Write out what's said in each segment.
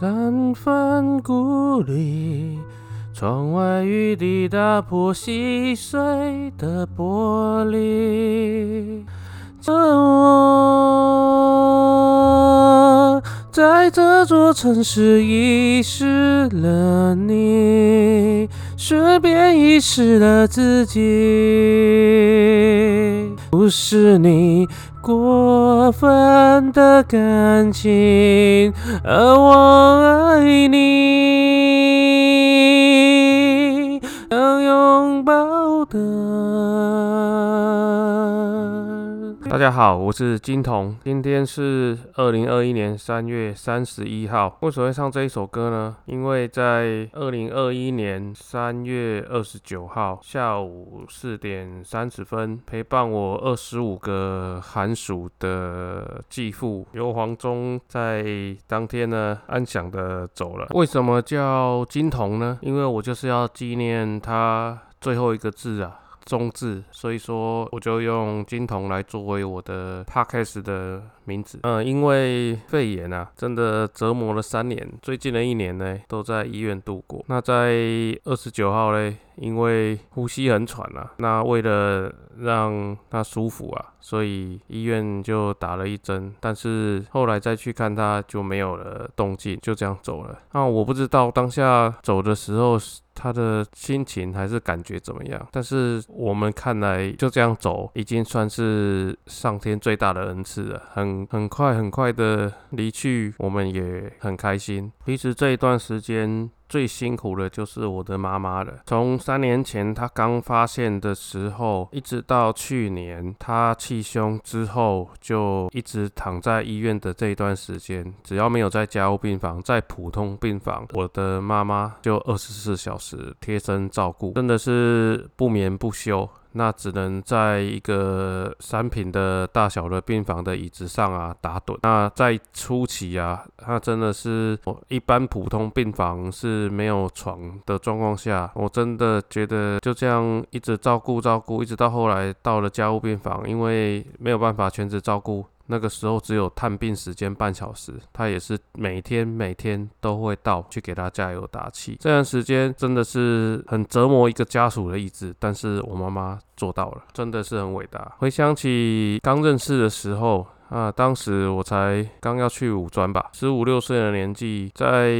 三分孤立，窗外雨滴打破细碎的玻璃。这我在这座城市遗失了你，顺便遗失了自己。不是你过分的感情，而我爱你，能拥抱的。大家好，我是金童，今天是二零二一年三月三十一号。为什么会唱这一首歌呢？因为在二零二一年三月二十九号下午四点三十分，陪伴我二十五个寒暑的继父刘黄忠，在当天呢安详的走了。为什么叫金童呢？因为我就是要纪念他最后一个字啊。中字，所以说我就用金童来作为我的 podcast 的名字。嗯，因为肺炎啊，真的折磨了三年，最近的一年呢，都在医院度过。那在二十九号嘞，因为呼吸很喘啊，那为了让他舒服啊，所以医院就打了一针。但是后来再去看他，就没有了动静，就这样走了。那我不知道当下走的时候。他的心情还是感觉怎么样？但是我们看来就这样走，已经算是上天最大的恩赐了。很很快很快的离去，我们也很开心。其实这一段时间。最辛苦的就是我的妈妈了。从三年前她刚发现的时候，一直到去年她气胸之后，就一直躺在医院的这一段时间，只要没有在家务病房，在普通病房，我的妈妈就二十四小时贴身照顾，真的是不眠不休。那只能在一个三平的大小的病房的椅子上啊打盹。那在初期啊，他真的是我一般普通病房是没有床的状况下，我真的觉得就这样一直照顾照顾，一直到后来到了家务病房，因为没有办法全职照顾。那个时候只有探病时间半小时，他也是每天每天都会到去给他加油打气。这段时间真的是很折磨一个家属的意志，但是我妈妈做到了，真的是很伟大。回想起刚认识的时候。啊，当时我才刚要去五专吧，十五六岁的年纪，在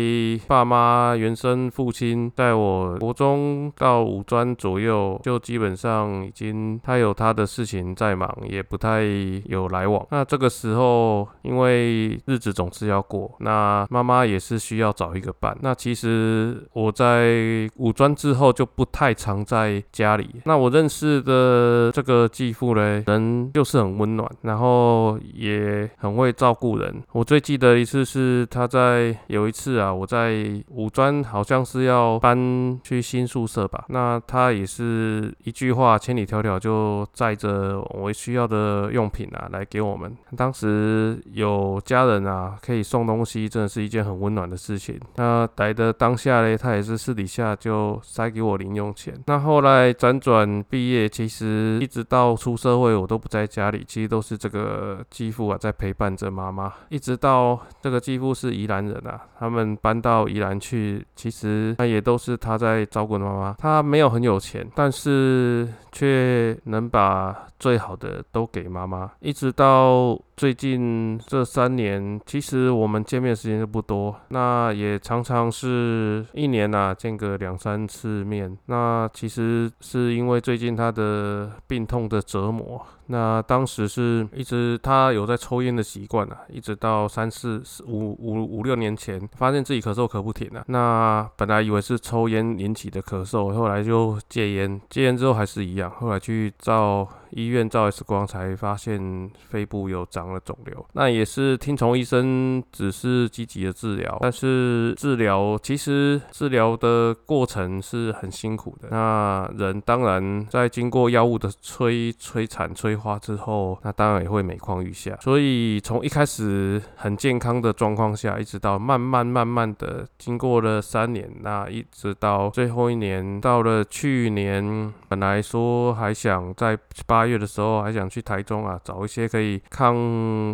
爸妈原生父亲在我国中到五专左右，就基本上已经他有他的事情在忙，也不太有来往。那这个时候，因为日子总是要过，那妈妈也是需要找一个伴。那其实我在五专之后就不太常在家里。那我认识的这个继父呢，人就是很温暖，然后。也很会照顾人。我最记得一次是他在有一次啊，我在五专好像是要搬去新宿舍吧。那他也是一句话千里迢迢就载着我需要的用品啊来给我们。当时有家人啊可以送东西，真的是一件很温暖的事情。那来的当下嘞，他也是私底下就塞给我零用钱。那后来辗转毕业，其实一直到出社会，我都不在家里，其实都是这个。继父啊，在陪伴着妈妈，一直到这个继父是宜兰人啊，他们搬到宜兰去，其实那也都是他在照顾妈妈。他没有很有钱，但是却能把最好的都给妈妈。一直到最近这三年，其实我们见面时间就不多，那也常常是一年呐见个两三次面。那其实是因为最近他的病痛的折磨。那当时是一直他有在抽烟的习惯啊，一直到三四五五五六年前，发现自己咳嗽咳不停了。那本来以为是抽烟引起的咳嗽，后来就戒烟，戒烟之后还是一样，后来去照。医院照 X 光才发现肺部有长了肿瘤，那也是听从医生指示积极的治疗，但是治疗其实治疗的过程是很辛苦的。那人当然在经过药物的摧摧残催化之后，那当然也会每况愈下。所以从一开始很健康的状况下，一直到慢慢慢慢的经过了三年，那一直到最后一年，到了去年，本来说还想在八。月的时候还想去台中啊，找一些可以抗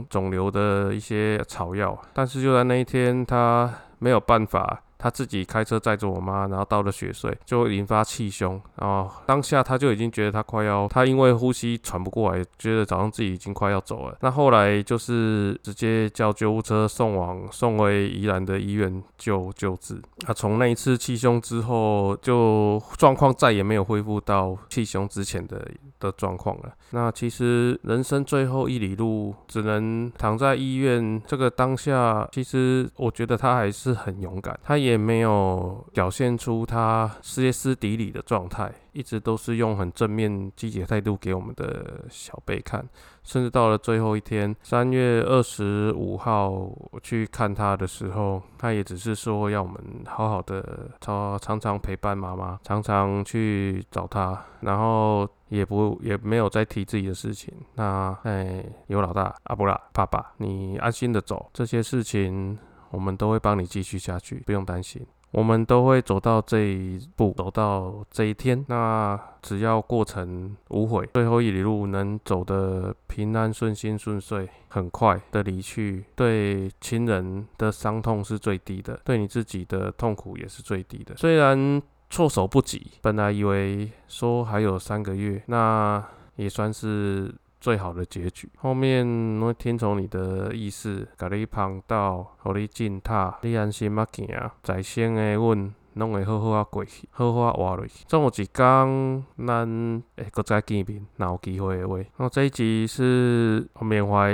肿瘤的一些草药，但是就在那一天他。没有办法。他自己开车载着我妈，然后到了雪隧，就引发气胸，然后当下他就已经觉得他快要，他因为呼吸喘不过来，觉得早上自己已经快要走了。那后来就是直接叫救护车送往送回宜兰的医院救救治。那从那一次气胸之后，就状况再也没有恢复到气胸之前的的状况了。那其实人生最后一里路，只能躺在医院。这个当下，其实我觉得他还是很勇敢，他也。也没有表现出他歇斯底里的状态，一直都是用很正面、积极态度给我们的小贝看。甚至到了最后一天，三月二十五号去看他的时候，他也只是说要我们好好的，常常常陪伴妈妈，常常去找他，然后也不也没有再提自己的事情。那哎，有老大阿布拉爸爸，你安心的走，这些事情。我们都会帮你继续下去，不用担心。我们都会走到这一步，走到这一天。那只要过程无悔，最后一里路能走得平安顺心顺遂，很快的离去，对亲人的伤痛是最低的，对你自己的痛苦也是最低的。虽然措手不及，本来以为说还有三个月，那也算是。最好的结局，后面我听从你的意思，甲你旁道，互你进塔，你安心啊行，在先的阮拢会好好啊过去，好好啊活落去。总有一天，咱会搁再见面，若有机会的话。那这一集是缅怀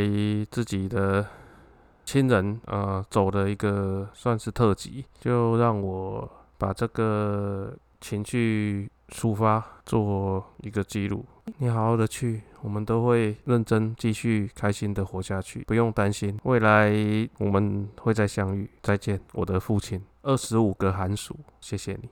自己的亲人，呃，走的一个算是特辑，就让我把这个情绪抒发，做一个记录。你好好的去，我们都会认真继续开心的活下去，不用担心，未来我们会再相遇。再见，我的父亲。二十五个寒暑，谢谢你。